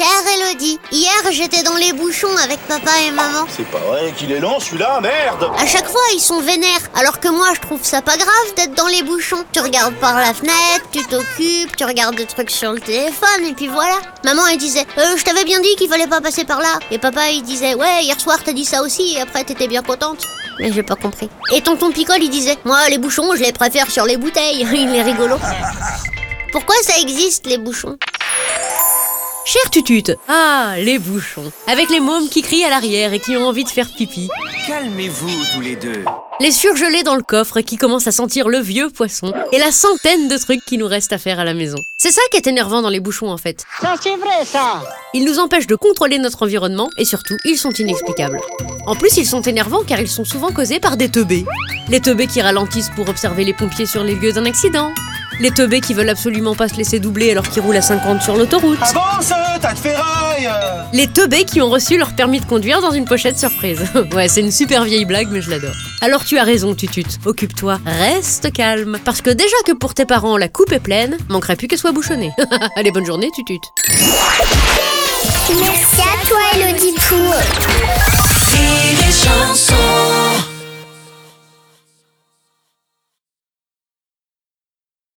Chère Elodie, hier j'étais dans les bouchons avec papa et maman. C'est pas vrai qu'il est lent celui-là, merde À chaque fois ils sont vénères, alors que moi je trouve ça pas grave d'être dans les bouchons. Tu regardes par la fenêtre, tu t'occupes, tu regardes des trucs sur le téléphone et puis voilà. Maman elle disait, euh, je t'avais bien dit qu'il fallait pas passer par là. Et papa il disait, ouais hier soir t'as dit ça aussi et après t'étais bien contente. Mais j'ai pas compris. Et tonton Picole il disait, moi les bouchons je les préfère sur les bouteilles. il est rigolo. Pourquoi ça existe les bouchons? Cher tutute Ah, les bouchons Avec les mômes qui crient à l'arrière et qui ont envie de faire pipi. Calmez-vous tous les deux. Les surgelés dans le coffre qui commencent à sentir le vieux poisson. Et la centaine de trucs qui nous restent à faire à la maison. C'est ça qui est énervant dans les bouchons en fait. Ça c'est vrai ça Ils nous empêchent de contrôler notre environnement et surtout, ils sont inexplicables. En plus, ils sont énervants car ils sont souvent causés par des teubés. Les teubés qui ralentissent pour observer les pompiers sur les lieux d'un accident. Les teubés qui veulent absolument pas se laisser doubler alors qu'ils roulent à 50 sur l'autoroute. Avance, tas de ferraille Les teubés qui ont reçu leur permis de conduire dans une pochette surprise. ouais, c'est une super vieille blague, mais je l'adore. Alors tu as raison, Tutut. Occupe-toi, reste calme. Parce que déjà que pour tes parents, la coupe est pleine, manquerait plus qu'elle soit bouchonnée. Allez, bonne journée, Tutut. Merci à toi, Pou. Chanson